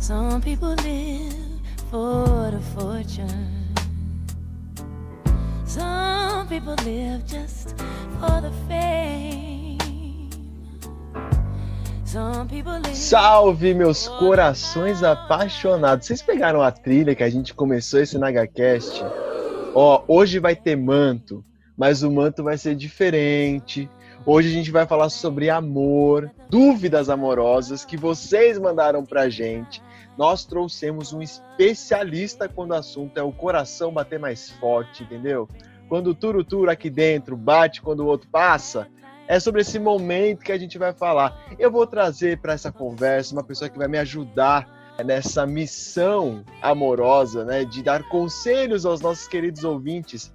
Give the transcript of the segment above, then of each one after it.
Some people live for the fortune. Some people live just for the fame. Some people live Salve, meus corações apaixonados. Vocês pegaram a trilha que a gente começou esse NagaCast? Ó, hoje vai ter manto, mas o manto vai ser diferente. Hoje a gente vai falar sobre amor, dúvidas amorosas que vocês mandaram pra gente. Nós trouxemos um especialista quando o assunto é o coração bater mais forte, entendeu? Quando o turo-turo aqui dentro bate quando o outro passa, é sobre esse momento que a gente vai falar. Eu vou trazer para essa conversa uma pessoa que vai me ajudar nessa missão amorosa, né, de dar conselhos aos nossos queridos ouvintes.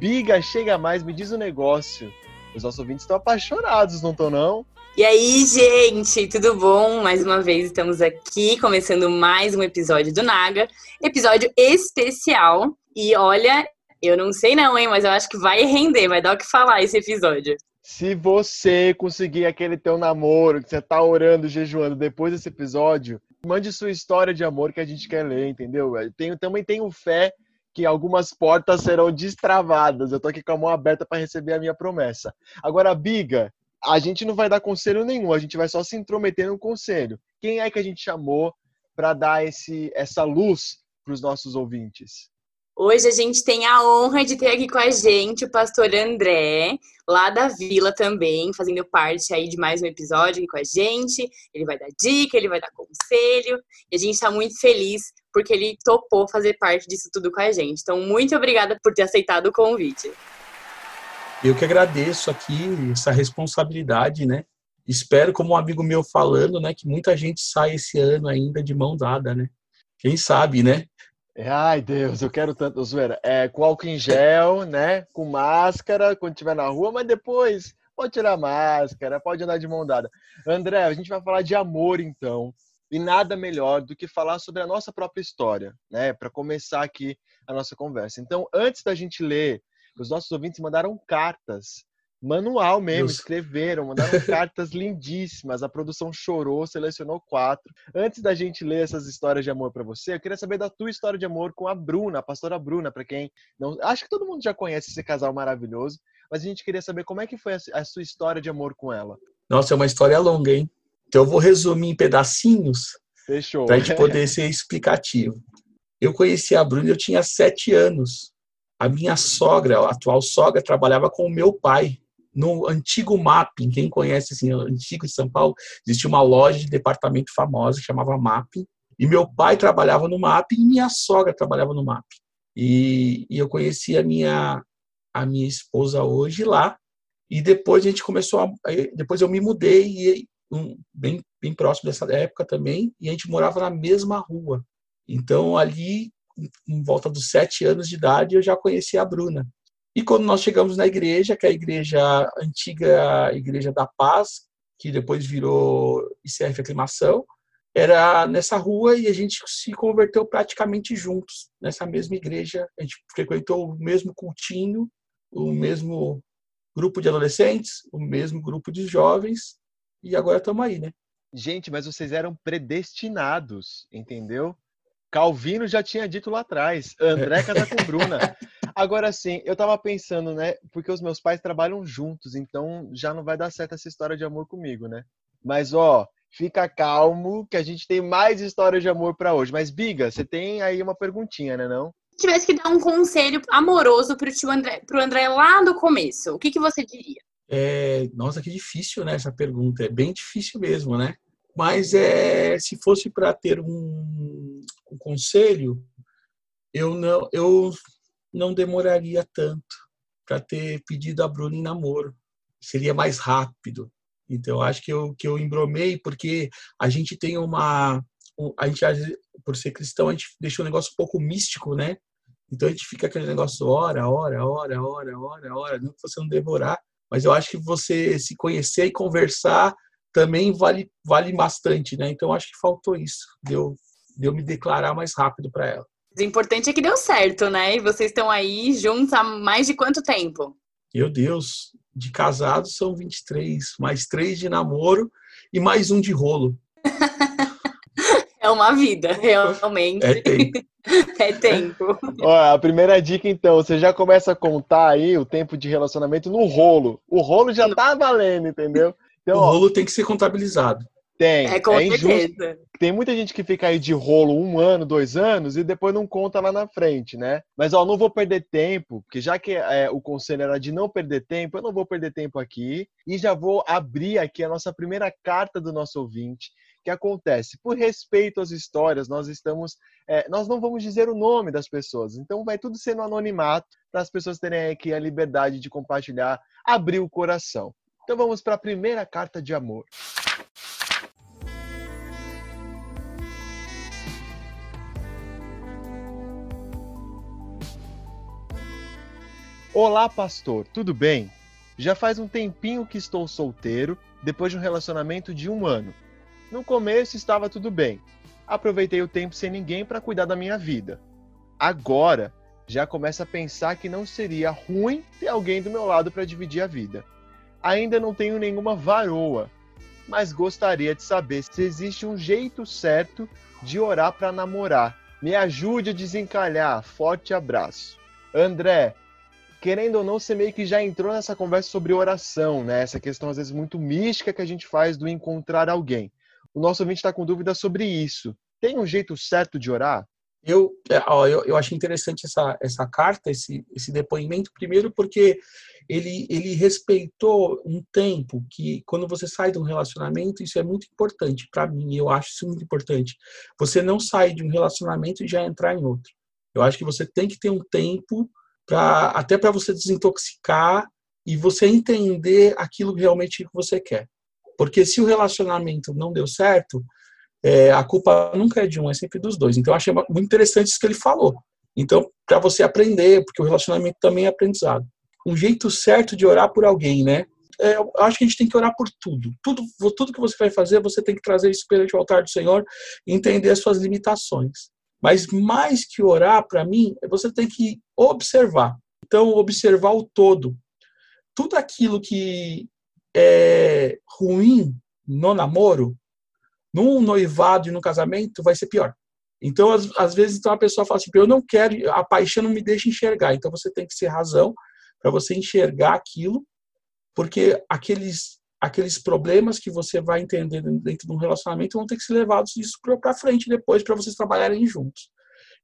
Biga, chega mais, me diz um negócio. Os nossos ouvintes estão apaixonados, não estão não? E aí, gente, tudo bom? Mais uma vez estamos aqui começando mais um episódio do Naga, episódio especial. E olha, eu não sei não, hein, mas eu acho que vai render, vai dar o que falar esse episódio. Se você conseguir aquele teu namoro que você tá orando, jejuando depois desse episódio, mande sua história de amor que a gente quer ler, entendeu? Eu tenho, também tenho fé que algumas portas serão destravadas. Eu tô aqui com a mão aberta para receber a minha promessa. Agora, Biga, a gente não vai dar conselho nenhum, a gente vai só se intrometer no conselho. Quem é que a gente chamou para dar esse, essa luz para os nossos ouvintes? Hoje a gente tem a honra de ter aqui com a gente o pastor André, lá da Vila também, fazendo parte aí de mais um episódio aqui com a gente. Ele vai dar dica, ele vai dar conselho, e a gente está muito feliz porque ele topou fazer parte disso tudo com a gente. Então, muito obrigada por ter aceitado o convite. Eu que agradeço aqui essa responsabilidade, né? Espero, como um amigo meu falando, né, que muita gente saia esse ano ainda de mão dada, né? Quem sabe, né? Ai, Deus, eu quero tanto, zoeira. É, com álcool em gel, né? Com máscara quando estiver na rua, mas depois pode tirar a máscara, pode andar de mão dada. André, a gente vai falar de amor então. E nada melhor do que falar sobre a nossa própria história, né? Para começar aqui a nossa conversa. Então, antes da gente ler, os nossos ouvintes mandaram cartas manual mesmo, Deus. escreveram, mandaram cartas lindíssimas. A produção chorou, selecionou quatro. Antes da gente ler essas histórias de amor para você, eu queria saber da tua história de amor com a Bruna, a pastora Bruna, para quem não, acho que todo mundo já conhece esse casal maravilhoso, mas a gente queria saber como é que foi a, sua história de amor com ela. Nossa, é uma história longa, hein? Então eu vou resumir em pedacinhos Fechou. para a gente poder ser explicativo. Eu conheci a Bruna, eu tinha sete anos. A minha sogra, a atual sogra, trabalhava com o meu pai no antigo Mapping. Quem conhece assim, antigo de São Paulo, existia uma loja de departamento famosa que chamava Mapping. E meu pai trabalhava no Mapping e minha sogra trabalhava no Mapping. E, e eu conheci a minha a minha esposa hoje lá. E depois a gente começou a, depois eu me mudei e um, bem bem próximo dessa época também e a gente morava na mesma rua. Então ali em volta dos sete anos de idade eu já conheci a Bruna. E quando nós chegamos na igreja, que é a igreja a antiga Igreja da Paz, que depois virou ICF Aclimação, era nessa rua e a gente se converteu praticamente juntos, nessa mesma igreja. A gente frequentou o mesmo cultinho, o mesmo grupo de adolescentes, o mesmo grupo de jovens, e agora estamos aí, né? Gente, mas vocês eram predestinados, entendeu? Calvino já tinha dito lá atrás, André casa com Bruna. Agora sim, eu tava pensando, né? Porque os meus pais trabalham juntos, então já não vai dar certo essa história de amor comigo, né? Mas ó, fica calmo que a gente tem mais histórias de amor para hoje. Mas Biga, você tem aí uma perguntinha, né não? Se tivesse que dar um conselho amoroso pro tio André, pro André lá do começo, o que, que você diria? É, nossa, que difícil, né? Essa pergunta é bem difícil mesmo, né? Mas é, se fosse para ter um, um conselho, eu não, eu não demoraria tanto para ter pedido a Bruna em namoro. Seria mais rápido. Então, acho que eu, que eu embromei, porque a gente tem uma. um- A gente, por ser cristão, a gente deixa um negócio um pouco místico, né? Então a gente fica aquele negócio hora, hora, hora, hora, hora, hora, não que você não demorar, mas eu acho que você se conhecer e conversar também vale, vale bastante, né? Então acho que faltou isso, de eu, de eu me declarar mais rápido para ela. O importante é que deu certo, né? E vocês estão aí juntos há mais de quanto tempo? Meu Deus, de casados são 23, mais três de namoro e mais um de rolo. É uma vida, realmente. É tempo. É tempo. Ó, a primeira dica, então, você já começa a contar aí o tempo de relacionamento no rolo. O rolo já tá valendo, entendeu? Então, O ó, rolo tem que ser contabilizado. tem. É com é injusto. Tem muita gente que fica aí de rolo um ano, dois anos e depois não conta lá na frente, né? Mas, ó, não vou perder tempo, porque já que é, o conselho era de não perder tempo, eu não vou perder tempo aqui e já vou abrir aqui a nossa primeira carta do nosso ouvinte. que acontece? Por respeito às histórias, nós estamos, é, nós não vamos dizer o nome das pessoas. Então vai tudo ser no anonimato para as pessoas terem aqui a liberdade de compartilhar, abrir o coração. Então vamos para a primeira carta de amor. Olá, pastor, tudo bem? Já faz um tempinho que estou solteiro, depois de um relacionamento de um ano. No começo estava tudo bem. Aproveitei o tempo sem ninguém para cuidar da minha vida. Agora, já começo a pensar que não seria ruim ter alguém do meu lado para dividir a vida. Ainda não tenho nenhuma varoa, mas gostaria de saber se existe um jeito certo de orar para namorar. Me ajude a desencalhar. Forte abraço. André, querendo ou não, você meio que já entrou nessa conversa sobre oração, né? Essa questão às vezes muito mística que a gente faz do encontrar alguém. O nosso ouvinte está com dúvida sobre isso. Tem um jeito certo de orar? Eu, é, ó, eu, eu achei interessante essa, essa carta, esse, esse depoimento, primeiro porque ele, ele respeitou um tempo que, quando você sai de um relacionamento, isso é muito importante para mim, eu acho isso muito importante. Você não sai de um relacionamento e já entrar em outro. Eu acho que você tem que ter um tempo para até para você desintoxicar e você entender aquilo realmente que você quer. Porque se o relacionamento não deu certo, é, a culpa nunca é de um, é sempre dos dois. Então, eu achei muito interessante isso que ele falou. Então, para você aprender, porque o relacionamento também é aprendizado. Um jeito certo de orar por alguém, né? É, eu acho que a gente tem que orar por tudo. tudo. Tudo que você vai fazer, você tem que trazer isso perante o altar do Senhor e entender as suas limitações. Mas mais que orar, para mim, você tem que observar. Então, observar o todo. Tudo aquilo que é ruim no namoro, num noivado e no casamento, vai ser pior. Então, às, às vezes, então, a pessoa fala assim: eu não quero, a paixão não me deixa enxergar. Então, você tem que ser razão para você enxergar aquilo, porque aqueles, aqueles problemas que você vai entender dentro de um relacionamento vão ter que ser levados isso para frente depois, para vocês trabalharem juntos.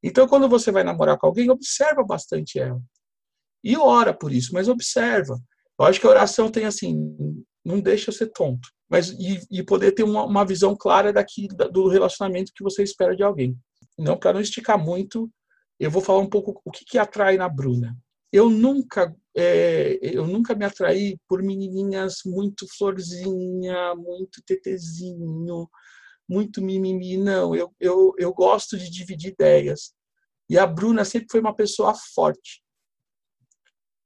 Então, quando você vai namorar com alguém, observa bastante ela. E ora por isso, mas observa. Eu acho que a oração tem assim, não deixa eu ser tonto, mas e, e poder ter uma, uma, visão clara daqui do relacionamento que você espera de alguém. Não para não esticar muito, eu vou falar um pouco o que, que atrai na Bruna. Eu nunca, é, eu nunca me atraí por menininhas muito florzinha, muito tetezinho, muito mimimi. Não, eu, eu, eu gosto de dividir ideias. E a Bruna sempre foi uma pessoa forte.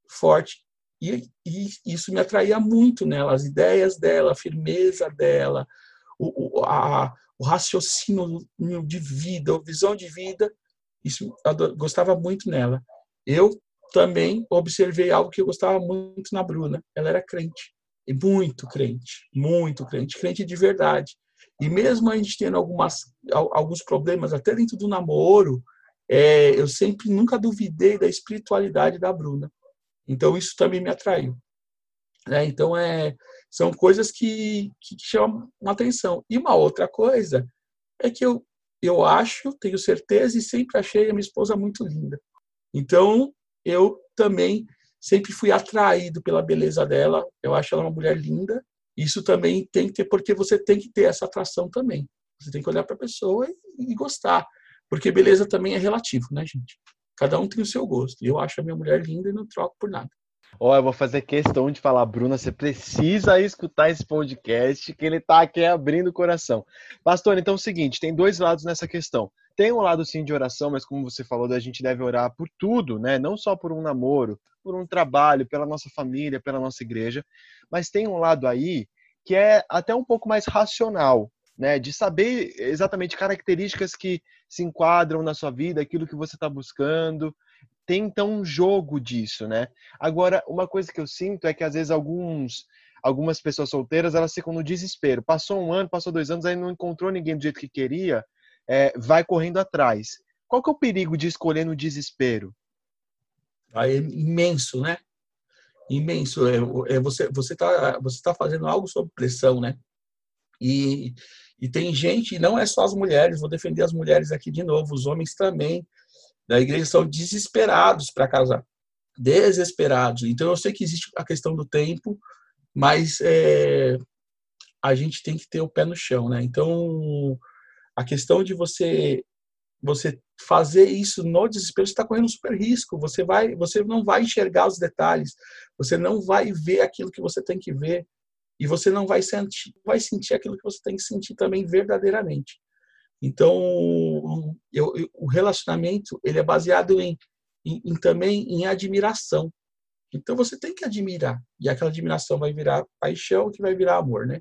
Forte. E, e, isso me atraía muito nela, as ideias dela, a firmeza dela, o, o, a, o raciocínio de vida, a visão de vida, isso eu gostava muito nela. Eu também observei algo que eu gostava muito na Bruna. Ela era crente, e muito crente, muito crente, crente de verdade. E mesmo a gente tendo algumas, alguns problemas, até dentro do namoro, é, eu sempre nunca duvidei da espiritualidade da Bruna. Então isso também me atraiu. Né? Então é, são coisas que, que chamam atenção. E uma outra coisa é que eu, eu acho, tenho certeza e sempre achei a minha esposa muito linda. Então eu também sempre fui atraído pela beleza dela. Eu acho ela uma mulher linda. Isso também tem que ter, porque você tem que ter essa atração também. Você tem que olhar para a pessoa e, e gostar. Porque beleza também é relativo, né, gente? Cada um tem o seu gosto. Eu acho a minha mulher linda e não troco por nada. Ó, oh, eu vou fazer questão de falar, Bruna, você precisa escutar esse podcast, que ele tá aqui abrindo o coração. Pastor, então é o seguinte, tem dois lados nessa questão. Tem um lado sim de oração, mas como você falou, a gente deve orar por tudo, né? Não só por um namoro, por um trabalho, pela nossa família, pela nossa igreja, mas tem um lado aí que é até um pouco mais racional, né? De saber exatamente características que se enquadram na sua vida, aquilo que você está buscando. Tem então um jogo disso, né? Agora, uma coisa que eu sinto é que às vezes alguns algumas pessoas solteiras elas ficam no desespero. Passou um ano, passou dois anos, aí não encontrou ninguém do jeito que queria, é, vai correndo atrás. Qual que é o perigo de escolher no desespero? É imenso, né? Imenso. É, é você você está você tá fazendo algo sob pressão, né? E, e tem gente, não é só as mulheres, vou defender as mulheres aqui de novo, os homens também da igreja são desesperados para casar, desesperados. Então eu sei que existe a questão do tempo, mas é, a gente tem que ter o pé no chão, né? Então a questão de você você fazer isso no desespero, está correndo um super risco. Você vai, você não vai enxergar os detalhes, você não vai ver aquilo que você tem que ver e você não vai sentir, vai sentir aquilo que você tem que sentir também verdadeiramente. Então, eu, eu, o relacionamento ele é baseado em, em, em, também em admiração. Então você tem que admirar e aquela admiração vai virar paixão, que vai virar amor, né?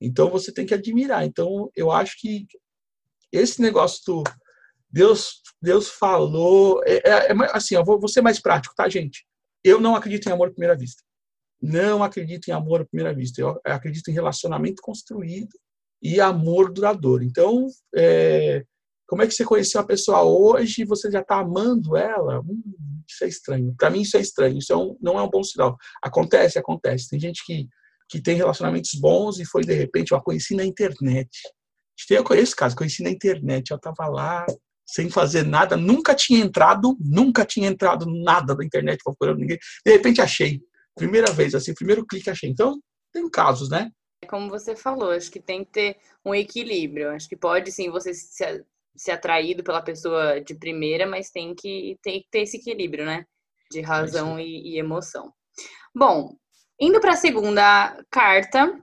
Então você tem que admirar. Então eu acho que esse negócio do Deus Deus falou é, é, é assim, eu vou, vou ser mais prático, tá, gente? Eu não acredito em amor à primeira vista. Não acredito em amor à primeira vista. Eu acredito em relacionamento construído e amor duradouro. Então, é, como é que você conheceu a pessoa hoje e você já está amando ela? Hum, isso é estranho. Para mim, isso é estranho. Isso é um, não é um bom sinal. Acontece, acontece. Tem gente que, que tem relacionamentos bons e foi, de repente, eu conheci na internet. Eu conheço caso, conheci na internet. Eu estava lá sem fazer nada, nunca tinha entrado, nunca tinha entrado nada na internet procurando ninguém. De repente achei. Primeira vez, assim, primeiro clique achei. Então, tem casos, né? É como você falou, acho que tem que ter um equilíbrio. Acho que pode sim você ser, ser atraído pela pessoa de primeira, mas tem que, tem que ter esse equilíbrio, né? De razão é e, e, emoção. Bom, indo para a segunda carta,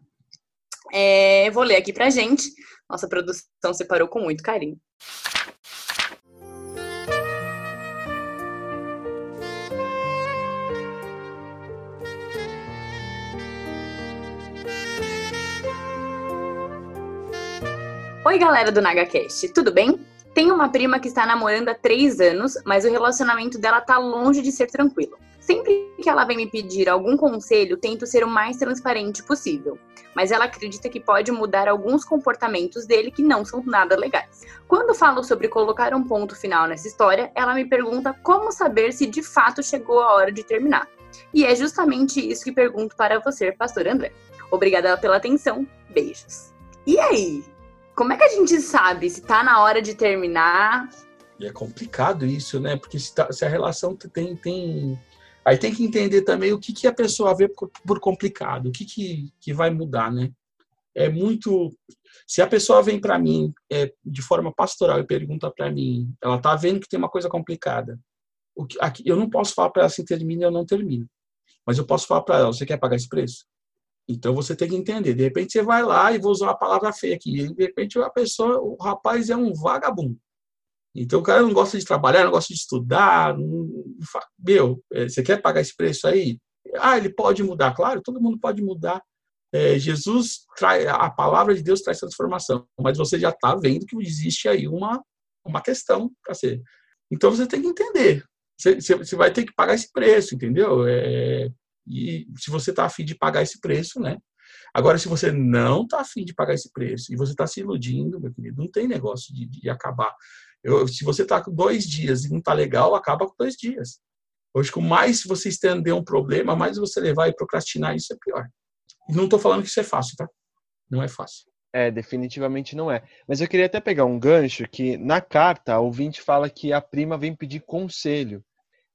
é, vou ler aqui pra gente. Nossa produção separou com muito carinho. Oi, galera do NagaCast, tudo bem? Tenho uma prima que está namorando há três anos, mas o relacionamento dela tá longe de ser tranquilo. Sempre que ela vem me pedir algum conselho, tento ser o mais transparente possível, mas ela acredita que pode mudar alguns comportamentos dele que não são nada legais. Quando falo sobre colocar um ponto final nessa história, ela me pergunta como saber se de fato chegou a hora de terminar. E é justamente isso que pergunto para você, Pastor André. Obrigada pela atenção, beijos. E aí, como é que a gente sabe se tá na hora de terminar? E é complicado isso, né? Porque se, tá, se a relação tem, tem. Aí tem que entender também o que, que a pessoa vê por, complicado, o que, que, que vai mudar, né? É muito. Se a pessoa vem para mim é, de forma pastoral e pergunta para mim, ela tá vendo que tem uma coisa complicada. O que, aqui, eu não posso falar para ela se termina ou não termina. Mas eu posso falar para ela: você quer pagar esse preço? Então você tem que entender. De repente você vai lá e vou usar uma palavra feia aqui. E de repente a pessoa, o rapaz é um vagabundo. Então o cara não gosta de trabalhar, não gosta de estudar. Não... Meu, é, você quer pagar esse preço aí? Ah, ele pode mudar, claro, todo mundo pode mudar. É, Jesus traz, a palavra de Deus traz transformação, mas você já está vendo que existe aí uma, uma questão para ser. Então você tem que entender. Você, você, vai ter que pagar esse preço, entendeu? É, e se você está afim de pagar esse preço, né? Agora, se você não está afim de pagar esse preço e você está se iludindo, meu querido, não tem negócio de, de acabar. Eu, se você está com dois dias e não está legal, acaba com dois dias. Hoje, com mais você estender um problema, mais você levar e procrastinar, isso é pior. E não estou falando que isso é fácil, tá? Não é fácil. É, definitivamente não é. Mas eu queria até pegar um gancho que na carta o ouvinte fala que a prima vem pedir conselho.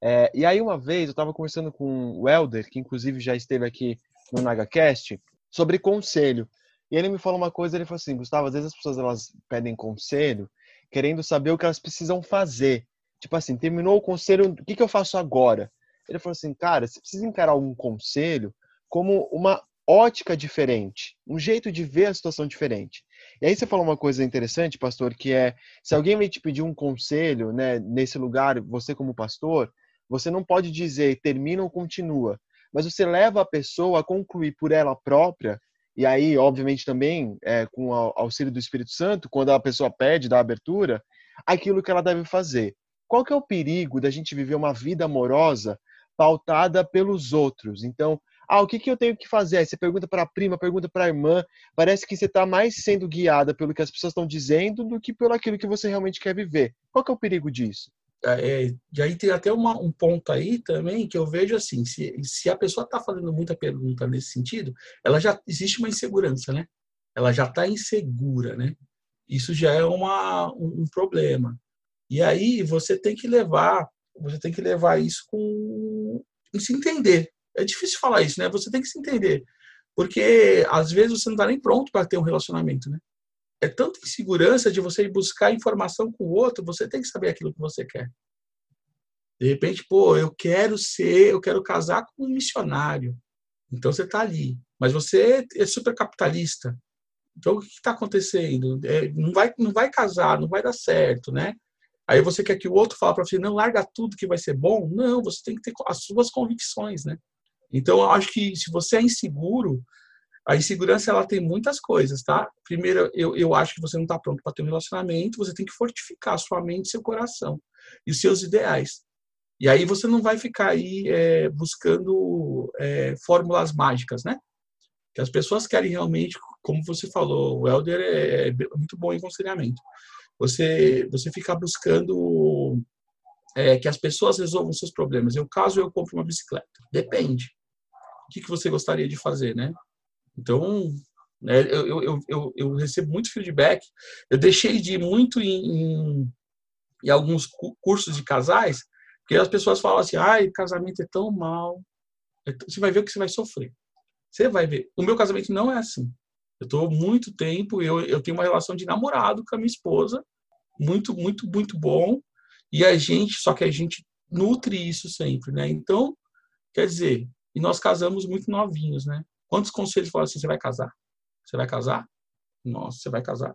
É, e aí, uma vez, eu estava conversando com o Helder, que inclusive já esteve aqui no NagaCast, sobre conselho. E ele me falou uma coisa, ele falou assim, Gustavo, às vezes as pessoas elas pedem conselho querendo saber o que elas precisam fazer. Tipo assim, terminou o conselho, o que, que eu faço agora? Ele falou assim, cara, você precisa encarar um conselho como uma ótica diferente, um jeito de ver a situação diferente. E aí você falou uma coisa interessante, pastor, que é, se alguém me te pedir um conselho, né, nesse lugar, você como pastor, você não pode dizer termina ou continua, mas você leva a pessoa a concluir por ela própria, e aí, obviamente, também é, com o auxílio do Espírito Santo, quando a pessoa pede, da abertura, aquilo que ela deve fazer. Qual que é o perigo da gente viver uma vida amorosa pautada pelos outros? Então, Ah, o que, que eu tenho que fazer? Você pergunta para a prima, pergunta para a irmã. Parece que você está mais sendo guiada pelo que as pessoas estão dizendo do que pelo aquilo que você realmente quer viver. Qual que é o perigo disso? É, e aí tem até uma, um ponto aí também que eu vejo assim, se, se a pessoa está fazendo muita pergunta nesse sentido, ela já existe uma insegurança, né? Ela já está insegura, né? Isso já é uma, um, um problema. E aí você tem que levar, você tem que levar isso com se entender. É difícil falar isso, né? Você tem que se entender. Porque às vezes você não está nem pronto para ter um relacionamento, né? É tanta insegurança de você ir buscar informação com o outro, você tem que saber aquilo que você quer. De repente, pô, eu quero ser, eu quero casar com um missionário. Então você está ali. Mas você é super capitalista. Então o que está acontecendo? É, não, vai, não vai casar, não vai dar certo, né? Aí você quer que o outro fale para você, não larga tudo que vai ser bom? Não, você tem que ter as suas convicções, né? Então, eu acho que se você é inseguro, a insegurança ela tem muitas coisas, tá? Primeiro, eu, eu acho que você não está pronto para ter um relacionamento, você tem que fortificar sua mente, seu coração e os seus ideais. E aí você não vai ficar aí é, buscando é, fórmulas mágicas, né? Que as pessoas querem realmente, como você falou, o Helder é, é muito bom em conselhamento você você ficar buscando é, que as pessoas resolvam seus problemas. Eu caso eu compro uma bicicleta, depende. O que, que você gostaria de fazer, né? Então, né, eu, eu, eu, eu, recebo muito feedback. Eu deixei de ir muito em, em, em alguns cursos de casais, porque as pessoas falam assim: ai, casamento é tão mal. É você vai ver o que você vai sofrer. Você vai ver. O meu casamento não é assim. Eu estou muito tempo, eu, eu tenho uma relação de namorado com a minha esposa, muito, muito, muito bom. E a gente, só que a gente nutre isso sempre, né? Então, quer dizer, e nós casamos muito novinhos, né? Quantos conselhos falam assim, você vai casar? Você vai casar? Nossa, você vai casar.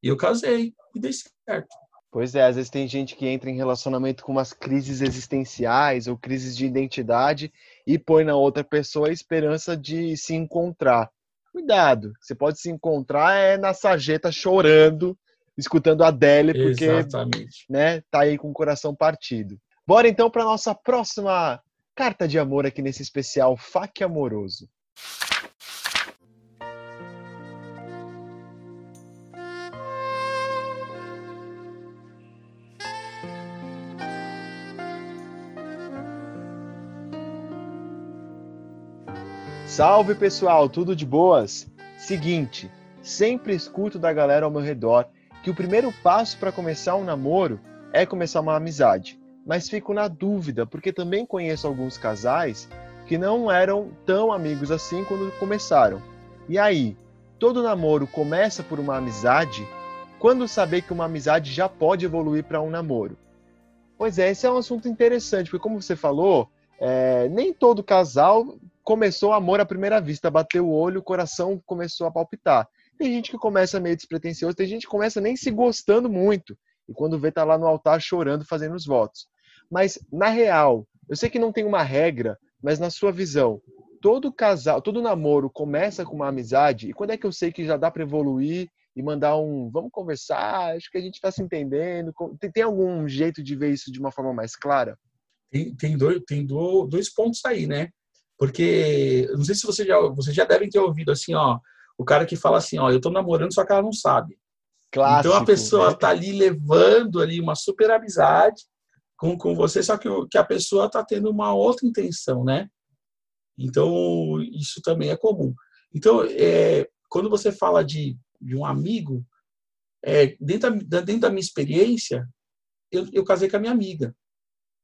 E eu casei e dei certo. Pois é, às vezes tem gente que entra em relacionamento com umas crises existenciais ou crises de identidade e põe na outra pessoa a esperança de se encontrar. Cuidado, você pode se encontrar é na sarjeta chorando escutando a Adele, porque Exatamente. né, tá aí com o coração partido. Bora então para nossa próxima carta de amor aqui nesse especial Faque Amoroso. Salve pessoal, tudo de boas? Seguinte, sempre escuto da galera ao meu redor que o primeiro passo para começar um namoro é começar uma amizade. Mas fico na dúvida, porque também conheço alguns casais que não eram tão amigos assim quando começaram. E aí, todo namoro começa por uma amizade? Quando saber que uma amizade já pode evoluir para um namoro? Pois é, esse é um assunto interessante, porque como você falou, é, nem todo casal começou amor à primeira vista, bateu o olho, o coração começou a palpitar. Tem gente que começa meio despretensioso, tem gente que começa nem se gostando muito. E quando vê, tá lá no altar chorando, fazendo os votos. Mas, na real, eu sei que não tem uma regra, mas na sua visão, todo casal, todo namoro começa com uma amizade. E quando é que eu sei que já dá para evoluir e mandar um vamos conversar, acho que a gente está se entendendo? Tem, tem, algum jeito de ver isso de uma forma mais clara? Tem, tem, dois, tem dois pontos aí, né? Porque, não sei se você já, vocês já devem ter ouvido assim, ó, o cara que fala assim, ó, eu tô namorando, só que ela não sabe. Clássico, então a pessoa né? tá ali levando ali uma super amizade com, com você, só que, que a pessoa tá tendo uma outra intenção, né? Então isso também é comum. Então, é, quando você fala de, de um amigo, é, dentro, da, dentro da minha experiência, eu, eu casei com a minha amiga,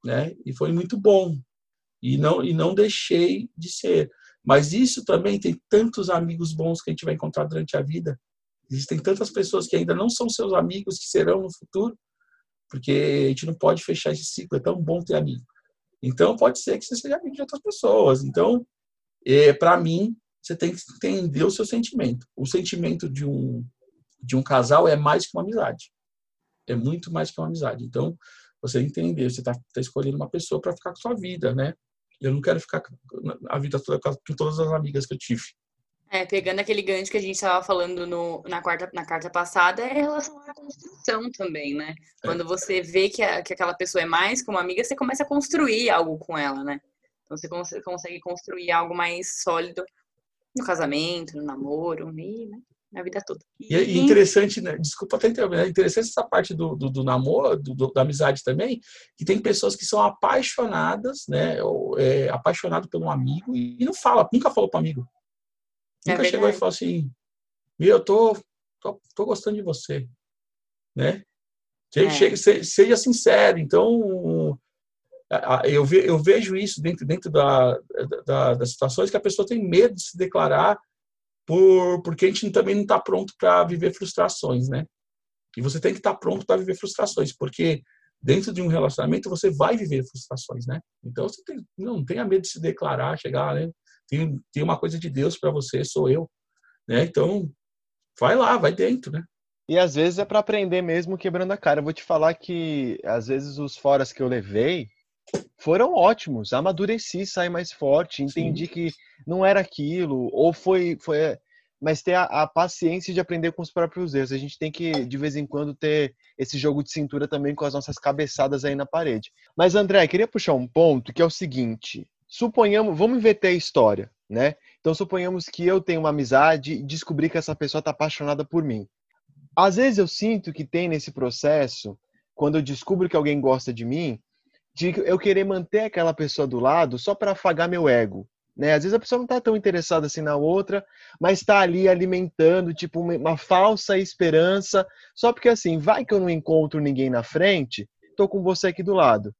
né? E foi muito bom. E não, e não deixei de ser. Mas isso também tem tantos amigos bons que a gente vai encontrar durante a vida. Existem tantas pessoas que ainda não são seus amigos, que serão no futuro, porque a gente não pode fechar esse ciclo. É tão bom ter amigo. Então, pode ser que você seja amigo de outras pessoas. Então, é, para mim, você tem que entender o seu sentimento. O sentimento de um, de um casal é mais que uma amizade. É muito mais que uma amizade. Então, você entender, você está tá escolhendo uma pessoa para ficar com sua vida, né? Eu não quero ficar a vida toda com todas as amigas que eu tive. É, pegando aquele gancho que a gente estava falando no, na, quarta, na carta passada, é relação à construção também, né? É. Quando você vê que, a, que aquela pessoa é mais como amiga, você começa a construir algo com ela, né? Então você cons consegue construir algo mais sólido no casamento, no namoro, e, né, na vida toda. E, e interessante, né? Desculpa até interromper, é interessante essa parte do, do, do namoro, do, da amizade também, que tem pessoas que são apaixonadas, né? Ou, é, apaixonado um amigo e não fala, nunca falou para amigo. É nunca chegou e falou assim, eu tô, tô, tô gostando de você, né? Seja, é. seja sincero. Então, eu, ve, eu vejo isso dentro, dentro da, da, das situações que a pessoa tem medo de se declarar por, porque a gente também não está pronto para viver frustrações, né? E você tem que estar tá pronto para viver frustrações, porque dentro de um relacionamento você vai viver frustrações, né? Então você tem, não tenha medo de se declarar, chegar, né? Tem, tem uma coisa de Deus para você, sou eu, né? Então vai lá, vai dentro, né? E às vezes é para aprender mesmo quebrando a cara. Eu vou te falar que às vezes os foras que eu levei foram ótimos. Amadureci, saí mais forte, entendi Sim. que não era aquilo, ou foi. foi mas ter a, a, paciência de aprender com os próprios erros. A gente tem que, de vez em quando, ter esse jogo de cintura também com as nossas cabeçadas aí na parede. Mas, André, queria puxar um ponto que é o seguinte: suponhamos, vamos inverter a história, né? Então, suponhamos que eu tenho uma amizade e descobri que essa pessoa está apaixonada por mim. Às vezes eu sinto que tem nesse processo, quando eu descubro que alguém gosta de mim, de eu querer manter aquela pessoa do lado só para afagar meu ego. Né? Às vezes a pessoa não está tão interessada assim na outra, mas está ali alimentando tipo uma, falsa esperança, só porque assim, vai que eu não encontro ninguém na frente, tô com você aqui do lado.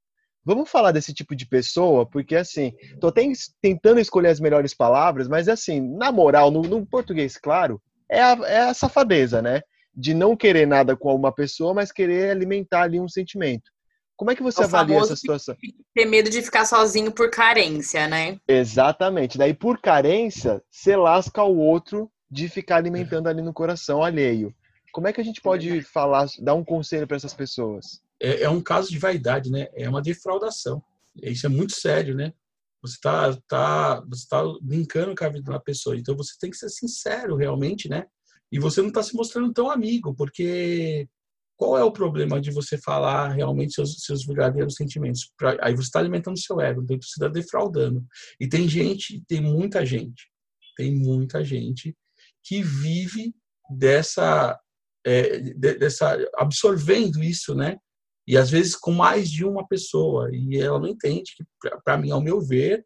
Vamos falar desse tipo de pessoa, porque assim, tô tentando escolher as melhores palavras, mas assim, na moral, no, no português claro, é a, é a safadeza, né? De não querer nada com uma pessoa, mas querer alimentar ali um sentimento. Como é que você é avalia essa situação? Ter medo de ficar sozinho por carência, né? Exatamente. Daí, por carência, você lasca o outro de ficar alimentando ali no coração alheio. Como é que a gente pode falar, dar um conselho para essas pessoas? É, é, um caso de vaidade, né? É uma defraudação. Isso é muito sério, né? Você está tá, você tá brincando com a vida da pessoa. Então, você tem que ser sincero, realmente, né? E você não está se mostrando tão amigo, porque qual é o problema de você falar realmente seus, seus verdadeiros sentimentos? Pra, aí você está alimentando seu ego, então você está defraudando. E tem gente, tem muita gente, tem muita gente que vive dessa, é, de, dessa absorvendo isso, né? E às vezes com mais de uma pessoa e ela não entende que, para mim, ao meu ver,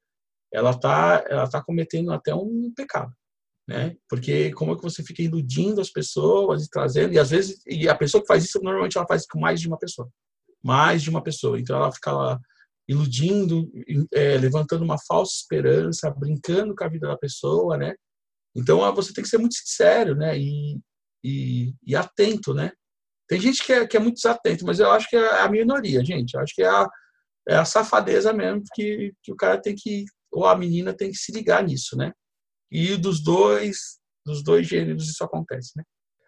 ela está ela tá cometendo até um pecado né? Porque como é que você fica iludindo as pessoas e trazendo e às vezes e a pessoa que faz isso normalmente ela faz com mais de uma pessoa, mais de uma pessoa. Então ela fica lá iludindo, é, levantando uma falsa esperança, brincando com a vida da pessoa, né? Então você tem que ser muito sincero, né? E, e, e atento, né? Tem gente que é, que é muito desatento, mas eu acho que é a minoria, gente. Eu acho que é a, é a safadeza mesmo que, que o cara tem que, ou a menina tem que se ligar nisso, né? E dos dois, dos dois gêneros isso acontece, né?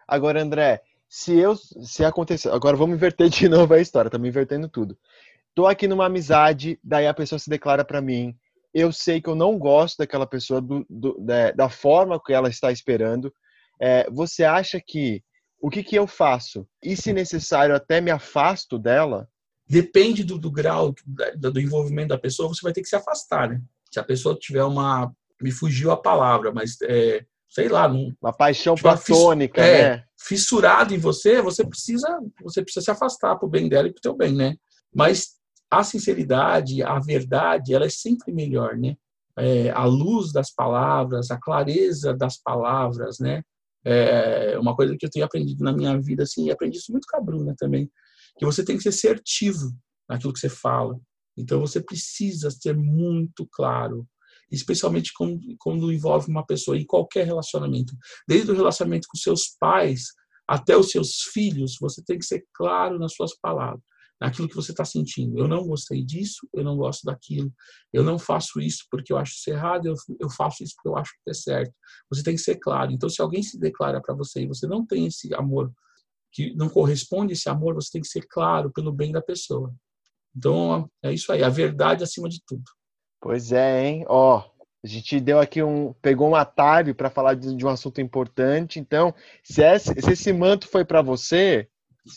Agora, André, se eu se acontecer, agora vamos inverter de novo a história, estamos invertendo tudo. Tô aqui numa amizade, daí a pessoa se declara para mim, eu sei que eu não gosto daquela pessoa do, do da, da, forma que ela está esperando. É, você acha que o que, que eu faço? E se necessário até me afasto dela? Depende do, do grau do, do envolvimento da pessoa, você vai ter que se afastar, né? Se a pessoa tiver uma me fugiu a palavra, mas é, sei lá, num, uma paixão tipo, platônica, é, né? Fissurado em você, você precisa, você precisa se afastar pro bem dela e pro teu bem, né? Mas a sinceridade, a verdade, ela é sempre melhor, né? É, a luz das palavras, a clareza das palavras, né? É uma coisa que eu tenho aprendido na minha vida, assim, e aprendi isso muito com a Bruna também, que você tem que ser assertivo naquilo que você fala. Então você precisa ser muito claro, especialmente quando, quando envolve uma pessoa em qualquer relacionamento, desde o relacionamento com seus pais até os seus filhos, você tem que ser claro nas suas palavras, naquilo que você está sentindo. Eu não gostei disso, eu não gosto daquilo, eu não faço isso porque eu acho isso errado, eu, eu faço isso porque eu acho que é certo. Você tem que ser claro. Então, se alguém se declara para você e você não tem esse amor, que não corresponde esse amor, você tem que ser claro pelo bem da pessoa. Então, é isso aí, a verdade acima de tudo. Pois é, hein? Ó, a gente deu aqui um, pegou um atalho para falar de, de, um assunto importante. Então, se esse, se esse manto foi para você,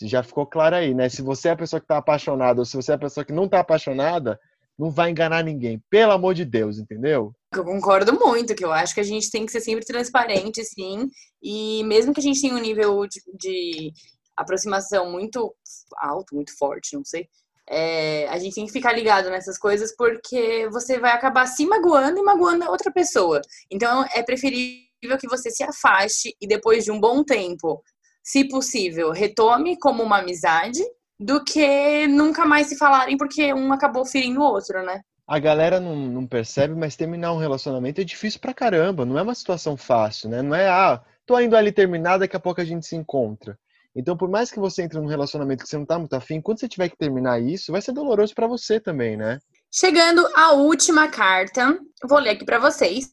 já ficou claro aí, né? Se você é a pessoa que está apaixonada ou se você é a pessoa que não está apaixonada, Não vai enganar ninguém, pelo amor de Deus, entendeu? Eu concordo muito, que eu acho que a gente tem que ser sempre transparente, sim. E mesmo que a gente tenha um nível de, de aproximação muito alto, muito forte, não sei, é, a gente tem que ficar ligado nessas coisas porque você vai acabar se magoando e magoando a outra pessoa. Então é preferível que você se afaste e depois de um bom tempo, se possível, retome como uma amizade do que nunca mais se falarem porque um acabou ferindo o outro, né? A galera não, não percebe, mas terminar um relacionamento é difícil pra caramba. Não é uma situação fácil, né? Não é, ah, tô indo ali terminar, daqui a pouco a gente se encontra. Então, por mais que você entre num relacionamento que você não tá muito afim, quando você tiver que terminar isso, vai ser doloroso para você também, né? Chegando à última carta, vou ler aqui para vocês.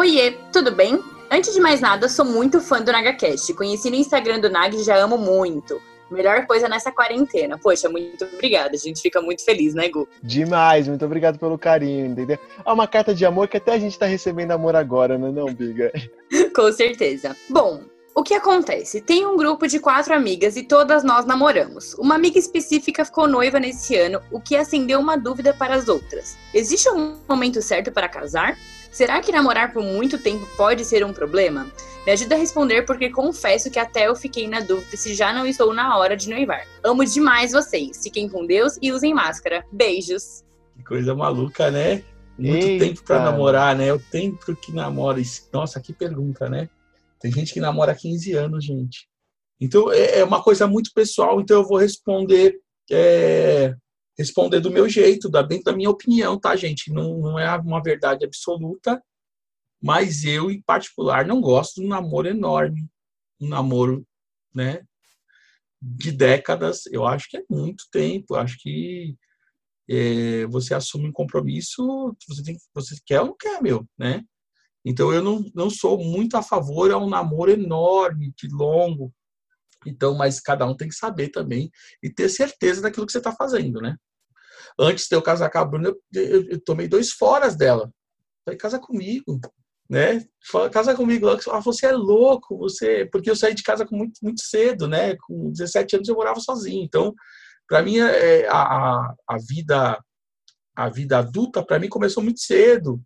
Oiê, tudo bem? Antes de mais nada, sou muito fã do NagaCast. Conheci no Instagram do Nag e já amo muito. Melhor coisa nessa quarentena. Poxa, muito obrigada. A gente fica muito feliz, né, Gu? Demais, muito obrigado pelo carinho, entendeu? É uma carta de amor que até a gente tá recebendo amor agora, não é não, Biga? Com certeza. Bom, o que acontece? Tem um grupo de quatro amigas e todas nós namoramos. Uma amiga específica ficou noiva nesse ano, o que acendeu uma dúvida para as outras. Existe um momento certo para casar? Será que namorar por muito tempo pode ser um problema? Me ajuda a responder porque confesso que até eu fiquei na dúvida se já não estou na hora de noivar. Amo demais vocês. Fiquem com Deus e usem máscara. Beijos. Que coisa maluca, né? Muito Eita. tempo para namorar, né? O tempo que namora. Nossa, que pergunta, né? Tem gente que namora há 15 anos, gente. Então, é, é uma coisa muito pessoal, então eu vou responder é, responder do meu jeito, da, dentro da minha opinião, tá, gente? Não, não é uma verdade absoluta, mas eu, em particular, não gosto de um namoro enorme, um namoro, né, de décadas. Eu acho que é muito tempo. Acho que é, você assume um compromisso, você, tem, você quer ou não quer, meu, né? Então, eu não, não sou muito a favor a um namoro enorme, de longo. Então, mas cada um tem que saber também e ter certeza daquilo que você está fazendo, né? Antes de eu casar com a Bruna, eu, eu, tomei dois foras dela. Falei, casa comigo, né? Casa comigo. Ela falou, você é louco, você... Porque eu saí de casa com muito, muito cedo, né? Com 17 anos eu morava sozinho. Então, para mim, é, a, a vida a vida adulta, para mim, começou muito cedo.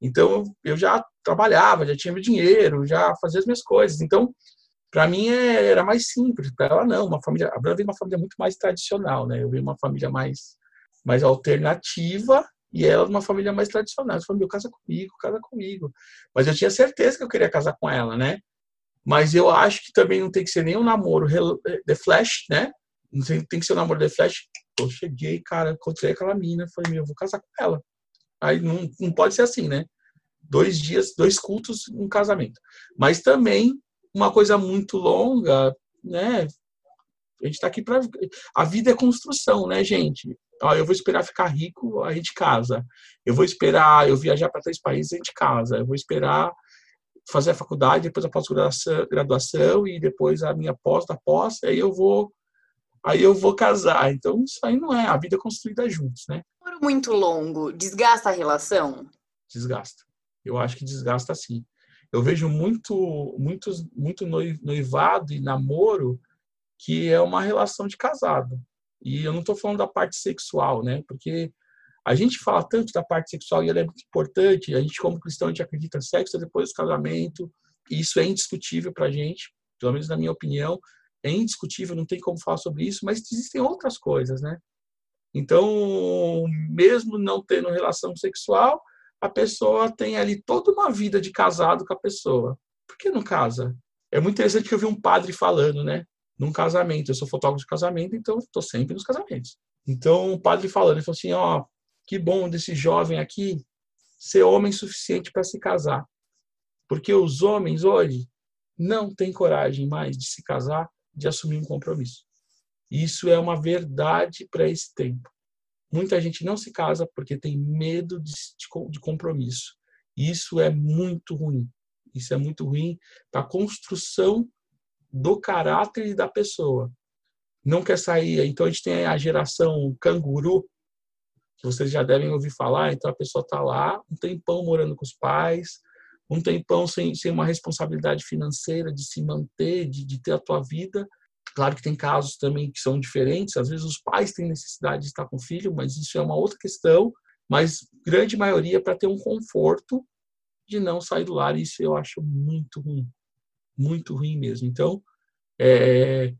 Então, eu já trabalhava, já tinha meu dinheiro, já fazia as minhas coisas. Então, para mim é, era mais simples. Para ela, não. Uma família, a Bruna veio uma família muito mais tradicional, né? Eu vi uma família mais mais alternativa e ela uma família mais tradicional. Eu falei, meu, casa comigo, casa comigo. Mas eu tinha certeza que eu queria casar com ela, né? Mas eu acho que também não tem que ser nem um namoro de flash, né? Não tem, tem que ser um namoro de flash. Eu cheguei, cara, encontrei aquela mina, falei, meu, eu vou casar com ela. Aí não, não pode ser assim, né? Dois dias, dois cultos, um casamento. Mas também uma coisa muito longa, né? A gente tá aqui para a vida é construção, né, gente? Ó, eu vou esperar ficar rico, a gente casa. Eu vou esperar eu viajar para três países, a gente casa. Eu vou esperar fazer a faculdade, depois a pós-graduação e depois a minha pós da pós, aí eu vou aí eu vou casar. Então isso aí não é a vida é construída juntos, né? Muito longo desgasta a relação? Desgasta. Eu acho que desgasta sim. Eu vejo muito muitos muito noivado e namoro que é uma relação de casado. E eu não estou falando da parte sexual, né? Porque a gente fala tanto da parte sexual e ela é muito importante. A gente, como cristão, a gente acredita sexo depois do casamento. E isso é indiscutível para a gente, pelo menos na minha opinião. É indiscutível, não tem como falar sobre isso, mas existem outras coisas, né? Então, mesmo não tendo relação sexual, a pessoa tem ali toda uma vida de casado com a pessoa. Por que não casa? É muito interessante que eu vi um padre falando, né? Num casamento. Eu sou fotógrafo de casamento, então estou sempre nos casamentos. Então o padre falando, ele falou assim: ó, que bom desse jovem aqui ser homem suficiente para se casar. Porque os homens hoje não têm coragem mais de se casar, de assumir um compromisso. Isso é uma verdade para esse tempo. Muita gente não se casa porque tem medo de, de compromisso. Isso é muito ruim. Isso é muito ruim para a construção do caráter da pessoa. Não quer sair. Então a gente tem a geração canguru, que vocês já devem ouvir falar. Então a pessoa está lá, um tempão morando com os pais, um tempão sem, sem uma responsabilidade financeira de se manter, de, de ter a tua vida. Claro que tem casos também que são diferentes. Às vezes os pais têm necessidade de estar com o filho, mas isso é uma outra questão. Mas grande maioria para ter um conforto de não sair do lar. Isso eu acho muito ruim, muito ruim mesmo. Então, é,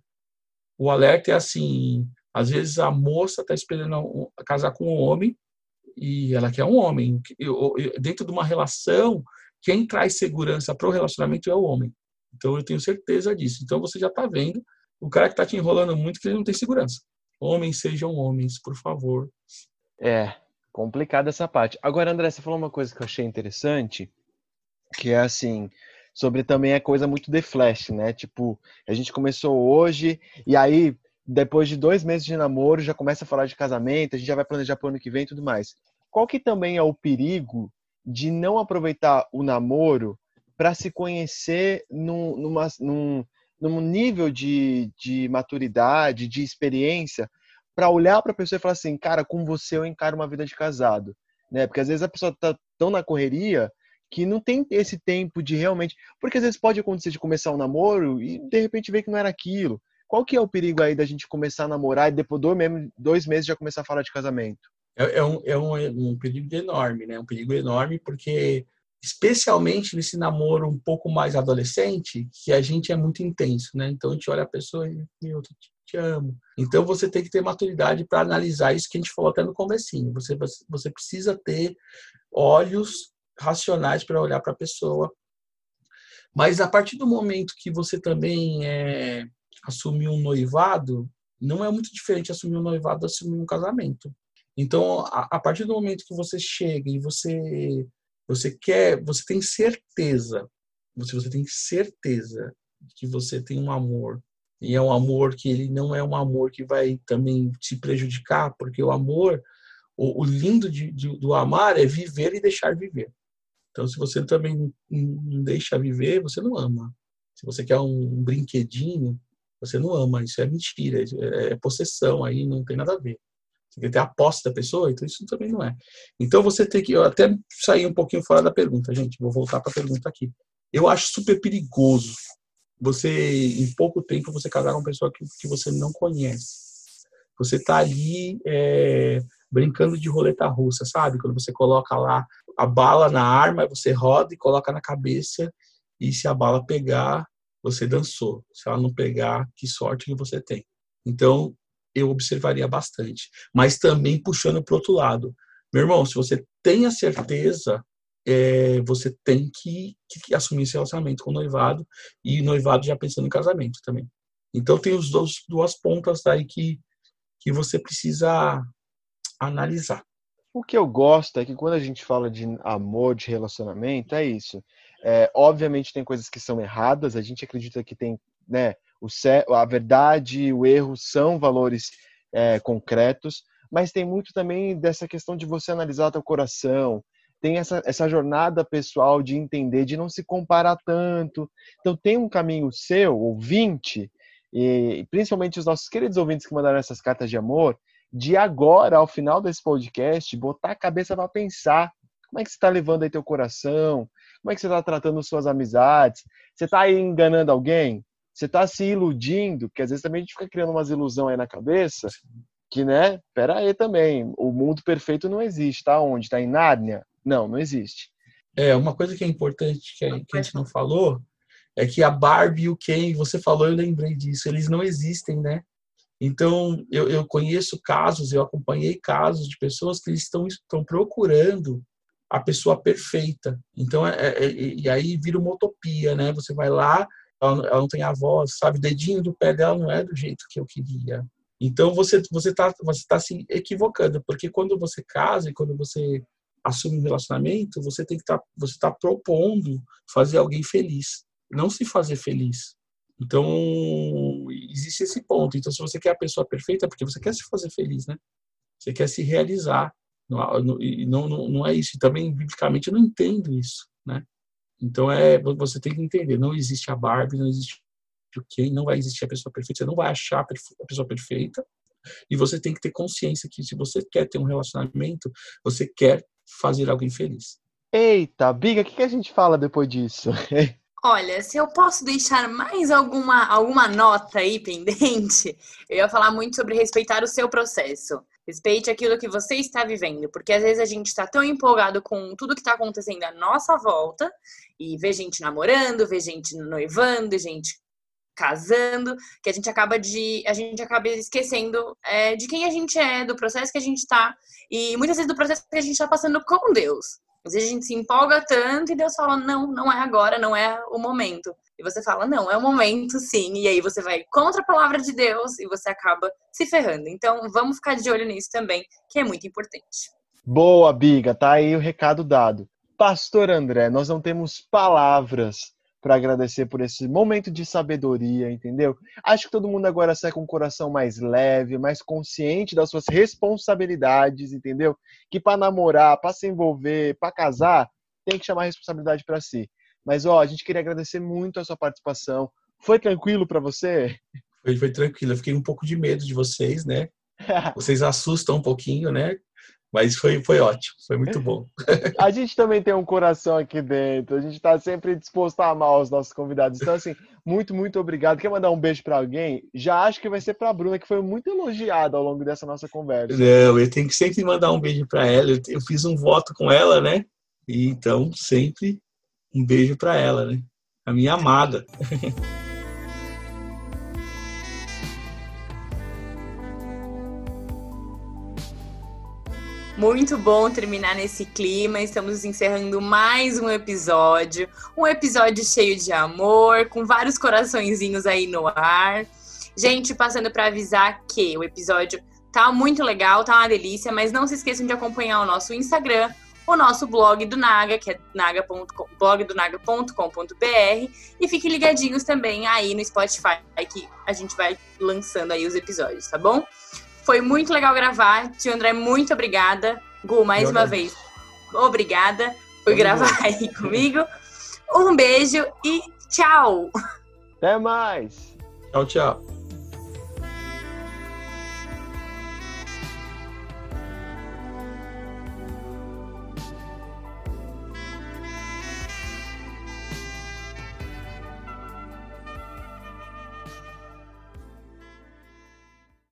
o alerta é assim: às vezes a moça está esperando casar com um homem e ela quer um homem. Dentro de uma relação, quem traz segurança para o relacionamento é o homem. Então eu tenho certeza disso. Então você já está vendo o cara que está te enrolando muito que ele não tem segurança. Homens sejam homens, por favor. É, complicada essa parte. Agora, André, você falou uma coisa que eu achei interessante, que é assim, sobre também a coisa muito de flash, né? Tipo, a gente começou hoje e aí depois de dois meses de namoro já começa a falar de casamento, a gente já vai planejar para o ano que vem e tudo mais. Qual que também é o perigo de não aproveitar o namoro para se conhecer num, numa, num, num nível de, de maturidade, de experiência, para olhar para a pessoa e falar assim, cara, com você eu encaro uma vida de casado, né? Porque às vezes a pessoa tá tão na correria que não tem esse tempo de realmente. Porque às vezes pode acontecer de começar um namoro e de repente ver que não era aquilo. Qual que é o perigo aí da gente começar a namorar e depois mesmo, dois meses já começar a falar de casamento? É, é, um, é um, é um perigo enorme, né? Um perigo enorme porque, especialmente nesse namoro um pouco mais adolescente, que a gente é muito intenso, né? Então a gente olha a pessoa e, meu, te, te amo. Então você tem que ter maturidade para analisar isso que a gente falou até no comecinho. Você, você precisa ter olhos racionais para olhar para a pessoa. Mas a partir do momento que você também é, assumir um noivado, não é muito diferente assumir um noivado assumir um casamento. Então, a, a, partir do momento que você chega e você você quer, você tem certeza, você você tem certeza que você tem um amor e é um amor que ele não é um amor que vai também te prejudicar, porque o amor, o, o lindo de, de, do amar é viver e deixar viver. Então, se você também não deixa viver, você não ama. Se você quer um brinquedinho, você não ama. Isso é mentira, é, é possessão, aí não tem nada a ver. Você quer ter a posse da pessoa, então isso também não é. Então você tem que. Eu até sair um pouquinho fora da pergunta, gente. Vou voltar para a pergunta aqui. Eu acho super perigoso você, em pouco tempo, você casar com uma pessoa que, que você não conhece. Você tá ali é, brincando de roleta russa, sabe? Quando você coloca lá a bala na arma, você roda e coloca na cabeça, e se a bala pegar, você dançou. Se ela não pegar, que sorte que você tem. Então, eu observaria bastante. Mas também puxando para o outro lado. Meu irmão, se você tem a certeza, é, você tem que, que, assumir esse relacionamento com o noivado e noivado já pensando em casamento também. Então, tem os dois, duas pontas aí que, que você precisa analisar. O que eu gosto é que quando a gente fala de amor, de relacionamento, é isso. É, obviamente tem coisas que são erradas, a gente acredita que tem, né, o, a verdade e o erro são valores é, concretos, mas tem muito também dessa questão de você analisar teu coração, tem essa, essa jornada pessoal de entender, de não se comparar tanto. Então tem um caminho seu, ouvinte, e principalmente os nossos queridos ouvintes que mandaram essas cartas de amor, de agora, ao final desse podcast, botar a cabeça para pensar. Como é que você está levando aí teu coração? Como é que você está tratando suas amizades? Você está aí enganando alguém? Você está se iludindo? Porque às vezes também a gente fica criando umas ilusões aí na cabeça que, né? Pera aí também. O mundo perfeito não existe. Tá onde? Tá em Nárnia? Não, não existe. É, uma coisa que é importante que a, que a gente não falou é que a Barbie e o Ken, você falou, eu lembrei disso, eles não existem, né? Então, eu, eu conheço casos, eu acompanhei casos de pessoas que estão, estão procurando a pessoa perfeita. Então, é, é, é, e aí vira uma utopia, né? Você vai lá, ela, ela, não tem a voz, sabe? O dedinho do pé dela não é do jeito que eu queria. Então, você você está você tá se equivocando, porque quando você casa e quando você assume um relacionamento, você tem que estar, tá, você está propondo fazer alguém feliz, não se fazer feliz. Então, existe esse ponto. Então, se você quer a pessoa perfeita, é porque você quer se fazer feliz, né? Você quer se realizar. Não, não, não, não é isso. E também, biblicamente, eu não entendo isso, né? Então, é, você tem que entender. Não existe a Barbie, não existe o Ken, não vai existir a pessoa perfeita. Você não vai achar a pessoa perfeita. E você tem que ter consciência que se você quer ter um relacionamento, você quer fazer alguém feliz. Eita, Biga, o que, que a gente fala depois disso? Olha, se eu posso deixar mais alguma, alguma nota aí pendente, eu ia falar muito sobre respeitar o seu processo. Respeite aquilo que você está vivendo, porque às vezes a gente está tão empolgado com tudo que está acontecendo à nossa volta e vê gente namorando, vê gente noivando, gente casando, que a gente acaba de a gente acaba esquecendo é, de quem a gente é, do processo que a gente está e muitas vezes do processo que a gente está passando com Deus. Às vezes a gente se empolga tanto e Deus fala não, não é agora, não é o momento. E você fala não, é o momento, sim. E aí você vai contra a palavra de Deus e você acaba se ferrando. Então vamos ficar de olho nisso também, que é muito importante. Boa, Biga, tá aí o recado dado. Pastor André, nós não temos palavras para agradecer por esse momento de sabedoria, entendeu? Acho que todo mundo agora sai com o coração mais leve, mais consciente das suas responsabilidades, entendeu? Que para namorar, para se envolver, para casar, tem que chamar a responsabilidade para si. Mas ó, a gente queria agradecer muito a sua participação. Foi tranquilo para você? Foi, foi tranquilo. Eu fiquei um pouco de medo de vocês, né? Vocês assustam um pouquinho, né? Mas foi, foi ótimo, foi muito bom. A gente também tem um coração aqui dentro, a gente está sempre disposto a amar os nossos convidados. Então, assim, muito, muito obrigado. Quer mandar um beijo para alguém? Já acho que vai ser para a Bruna, que foi muito elogiada ao longo dessa nossa conversa. Não, eu tenho que sempre mandar um beijo para ela. Eu fiz um voto com ela, né? E então, sempre um beijo para ela, né? A minha amada. Muito bom terminar nesse clima. Estamos encerrando mais um episódio. Um episódio cheio de amor, com vários coraçõezinhos aí no ar. Gente, passando para avisar que o episódio tá muito legal, tá uma delícia, mas não se esqueçam de acompanhar o nosso Instagram, o nosso blog do Naga, que é naga.com, blogdonaga.com.br e fiquem ligadinhos também aí no Spotify, que a gente vai lançando aí os episódios, tá bom? Foi muito legal gravar. Tio André, muito obrigada. Gu, mais Meu uma Deus. vez, obrigada por gravar aí comigo. Um beijo e tchau! Até mais! Tchau, tchau.